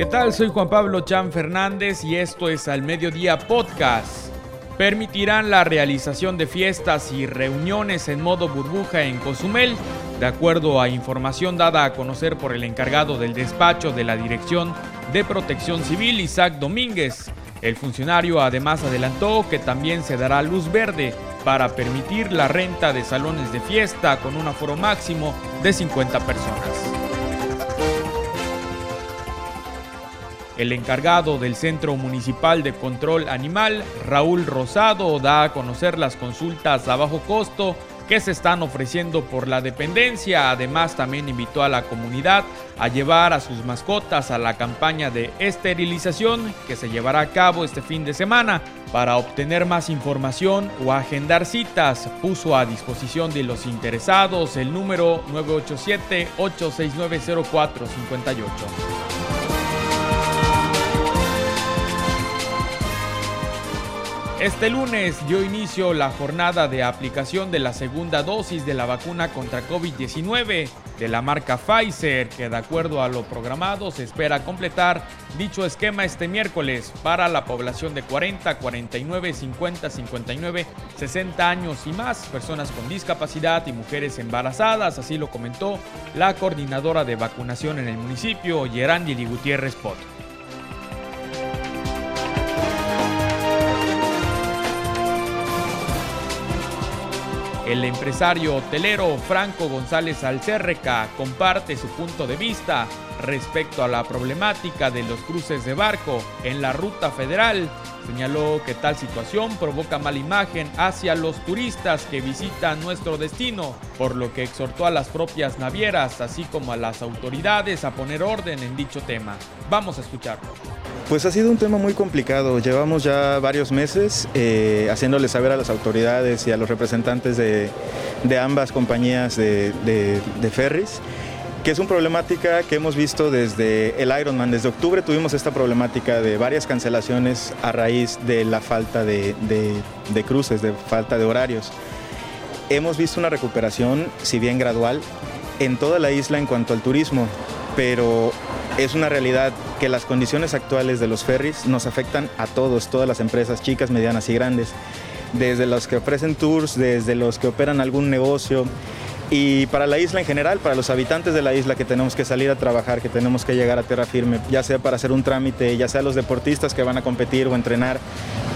¿Qué tal? Soy Juan Pablo Chan Fernández y esto es Al Mediodía Podcast. Permitirán la realización de fiestas y reuniones en modo burbuja en Cozumel, de acuerdo a información dada a conocer por el encargado del despacho de la Dirección de Protección Civil, Isaac Domínguez. El funcionario además adelantó que también se dará luz verde para permitir la renta de salones de fiesta con un aforo máximo de 50 personas. El encargado del Centro Municipal de Control Animal, Raúl Rosado, da a conocer las consultas a bajo costo que se están ofreciendo por la dependencia. Además, también invitó a la comunidad a llevar a sus mascotas a la campaña de esterilización que se llevará a cabo este fin de semana. Para obtener más información o agendar citas, puso a disposición de los interesados el número 987-869-0458. Este lunes dio inicio la jornada de aplicación de la segunda dosis de la vacuna contra COVID-19 de la marca Pfizer, que de acuerdo a lo programado se espera completar dicho esquema este miércoles para la población de 40, 49, 50, 59, 60 años y más, personas con discapacidad y mujeres embarazadas, así lo comentó la coordinadora de vacunación en el municipio, Yerangeli Gutiérrez Pot. El empresario hotelero Franco González Alcérreca comparte su punto de vista respecto a la problemática de los cruces de barco en la ruta federal. Señaló que tal situación provoca mala imagen hacia los turistas que visitan nuestro destino, por lo que exhortó a las propias navieras, así como a las autoridades, a poner orden en dicho tema. Vamos a escucharlo. Pues ha sido un tema muy complicado. Llevamos ya varios meses eh, haciéndole saber a las autoridades y a los representantes de, ambas compañías de, de, ferries que es una problemática que hemos visto desde el Ironman. Desde octubre tuvimos esta problemática de varias cancelaciones a raíz de la falta de, de, cruces, de falta de horarios. Hemos visto una recuperación, si bien gradual, en toda la isla en cuanto al turismo, pero es una realidad que las condiciones actuales de los ferries nos afectan a todos, todas las empresas, chicas, medianas y grandes, desde los que ofrecen tours, desde los que operan algún negocio, y para la isla en general, para los habitantes de la isla que tenemos que salir a trabajar, que tenemos que llegar a tierra firme, ya sea para hacer un trámite, ya sea los deportistas que van a competir o entrenar,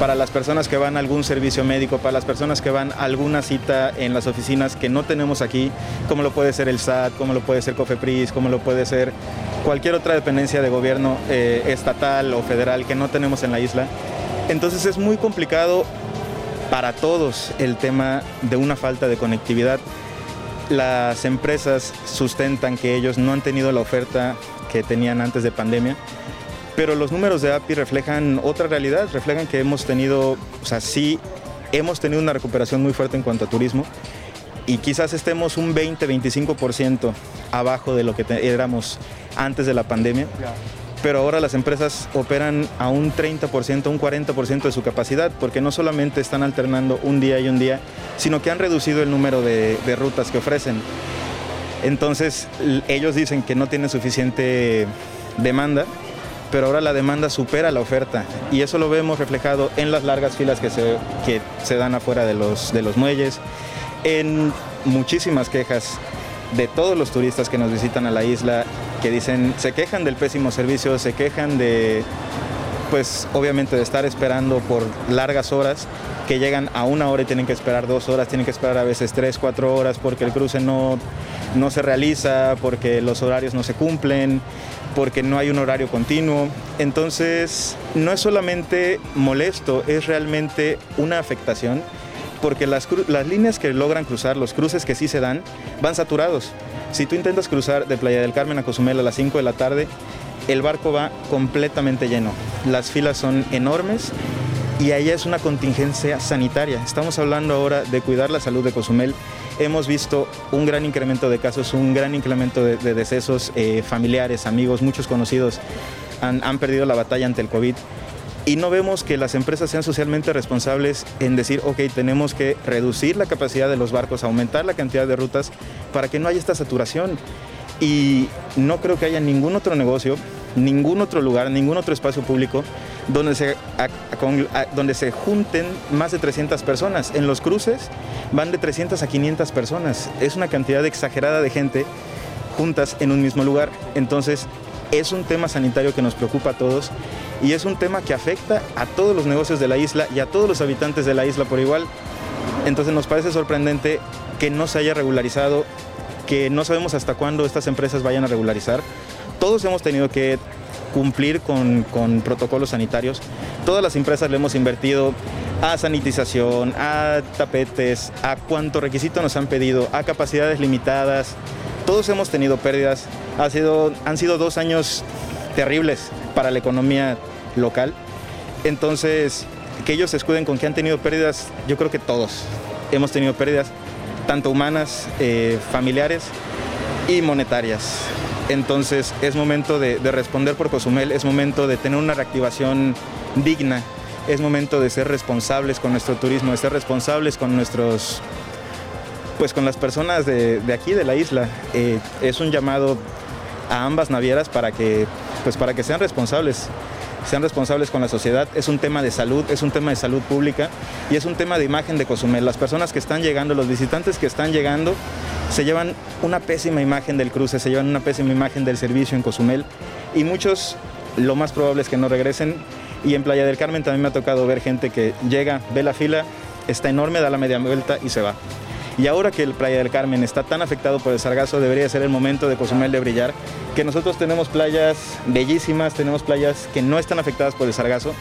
para las personas que van a algún servicio médico, para las personas que van a alguna cita en las oficinas que no tenemos aquí, como lo puede ser el SAT, como lo puede ser COFEPRIS, como lo puede ser cualquier otra dependencia de gobierno eh, estatal o federal que no tenemos en la isla. Entonces es muy complicado para todos el tema de una falta de conectividad las empresas sustentan que ellos no han tenido la oferta que tenían antes de pandemia, pero los números de API reflejan otra realidad, reflejan que hemos tenido, o sea, sí hemos tenido una recuperación muy fuerte en cuanto a turismo y quizás estemos un 20-25% abajo de lo que éramos antes de la pandemia. Pero ahora las empresas operan a un 30%, un 40% de su capacidad, porque no solamente están alternando un día y un día, sino que han reducido el número de, rutas que ofrecen. Entonces, ellos dicen que no tienen suficiente demanda, pero ahora la demanda supera la oferta. Y eso lo vemos reflejado en las largas filas que se, que se dan afuera de los, de los muelles, en muchísimas quejas de todos los turistas que nos visitan a la isla que dicen, se quejan del pésimo servicio, se quejan de, pues obviamente de estar esperando por largas horas, que llegan a una hora y tienen que esperar dos horas, tienen que esperar a veces tres, cuatro horas porque el cruce no, no se realiza, porque los horarios no se cumplen, porque no hay un horario continuo. Entonces, no es solamente molesto, es realmente una afectación porque las, líneas que logran cruzar, los cruces que sí se dan, van saturados. Si tú intentas cruzar de Playa del Carmen a Cozumel a las 5 de la tarde, el barco va completamente lleno. Las filas son enormes y allá es una contingencia sanitaria. Estamos hablando ahora de cuidar la salud de Cozumel. Hemos visto un gran incremento de casos, un gran incremento de, decesos eh, familiares, amigos, muchos conocidos han perdido la batalla ante el COVID y no vemos que las empresas sean socialmente responsables en decir, ok, tenemos que reducir la capacidad de los barcos, aumentar la cantidad de rutas para que no haya esta saturación. Y no creo que haya ningún otro negocio, ningún otro lugar, ningún otro espacio público donde se, donde se junten más de 300 personas. En los cruces van de 300 a 500 personas. Es una cantidad exagerada de gente juntas en un mismo lugar. Entonces, es un tema sanitario que nos preocupa a todos y es un tema que afecta a todos los negocios de la isla y a todos los habitantes de la isla por igual. Entonces nos parece sorprendente que no se haya regularizado, que no sabemos hasta cuándo estas empresas vayan a regularizar. Todos hemos tenido que cumplir con, protocolos sanitarios. Todas las empresas le hemos invertido a sanitización, a tapetes, a cuánto requisito nos han pedido, a capacidades limitadas. Todos hemos tenido pérdidas. Ha sido, han sido dos años terribles para la economía local. Entonces, que ellos se escuden con que han tenido pérdidas, yo creo que todos hemos tenido pérdidas, tanto humanas, eh, familiares y monetarias. Entonces es momento de, responder por Cozumel, es momento de tener una reactivación digna, es momento de ser responsables con nuestro turismo, de ser responsables con nuestros, pues con las personas de, aquí, de la isla. Eh, es un llamado a ambas navieras para que, pues para que sean responsables sean responsables con la sociedad. Es un tema de salud, es un tema de salud pública y es un tema de imagen de Cozumel. Las personas que están llegando, los visitantes que están llegando, se llevan una pésima imagen del cruce, se llevan una pésima imagen del servicio en Cozumel y muchos lo más probable es que no regresen. Y en Playa del Carmen también me ha tocado ver gente que llega, ve la fila, está enorme, da la media vuelta y se va. Y ahora que el Playa del Carmen está tan afectado por el sargazo, debería ser el momento de Cozumel de brillar. Que nosotros tenemos playas bellísimas, tenemos playas que no están afectadas por el sargazo.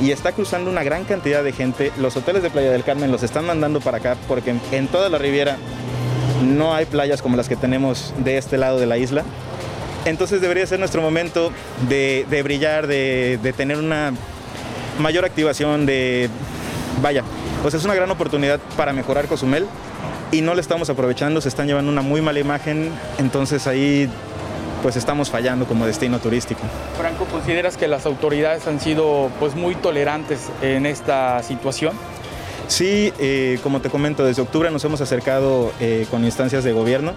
Y está cruzando una gran cantidad de gente. Los hoteles de Playa del Carmen los están mandando para acá porque en toda la Riviera no hay playas como las que tenemos de este lado de la isla. Entonces debería ser nuestro momento de, brillar, de, de, tener una mayor activación, de... Vaya, pues es una gran oportunidad para mejorar Cozumel y no le estamos aprovechando, se están llevando una muy mala imagen, entonces ahí pues estamos fallando como destino turístico. Franco, ¿consideras que las autoridades han sido pues muy tolerantes en esta situación? Sí, eh, como te comento, desde octubre nos hemos acercado eh, con instancias de gobierno,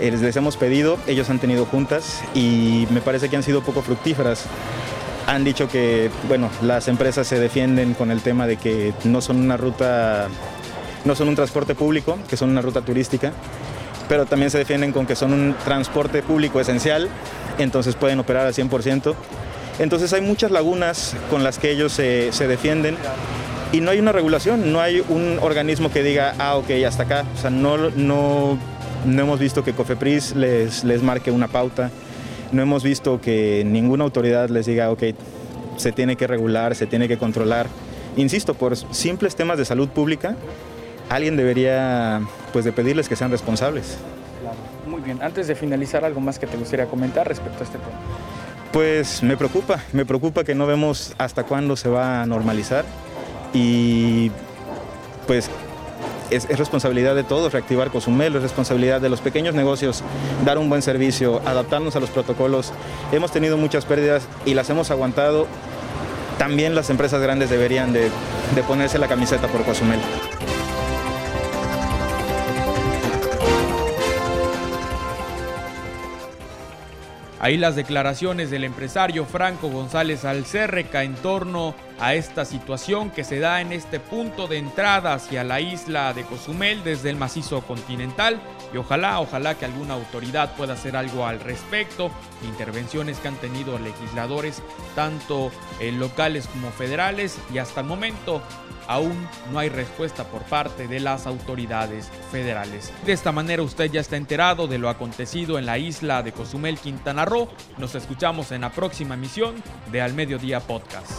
eh, les hemos pedido, ellos han tenido juntas y me parece que han sido poco fructíferas. Han dicho que, bueno, las empresas se defienden con el tema de que no son una ruta no son un transporte público, que son una ruta turística, pero también se defienden con que son un transporte público esencial, entonces pueden operar al 100%. Entonces hay muchas lagunas con las que ellos se, defienden y no hay una regulación, no hay un organismo que diga, ah, ok, hasta acá. O sea, no, no, no hemos visto que Cofepris les, les marque una pauta, no hemos visto que ninguna autoridad les diga, ok, se tiene que regular, se tiene que controlar. Insisto, por simples temas de salud pública, alguien debería pues de pedirles que sean responsables. Muy bien, antes de finalizar, ¿algo más que te gustaría comentar respecto a este tema? Pues me preocupa, me preocupa que no vemos hasta cuándo se va a normalizar y pues es, es, responsabilidad de todos reactivar Cozumel, es responsabilidad de los pequeños negocios dar un buen servicio, adaptarnos a los protocolos. Hemos tenido muchas pérdidas y las hemos aguantado. También las empresas grandes deberían de, ponerse la camiseta por Cozumel. Ahí las declaraciones del empresario Franco González Alcerreca en torno a esta situación que se da en este punto de entrada hacia la isla de Cozumel desde el macizo continental y ojalá, ojalá que alguna autoridad pueda hacer algo al respecto. Intervenciones que han tenido legisladores tanto locales como federales y hasta el momento aún no hay respuesta por parte de las autoridades federales. De esta manera usted ya está enterado de lo acontecido en la isla de Cozumel, Quintana Roo. Nos escuchamos en la próxima emisión de Al Mediodía Podcast.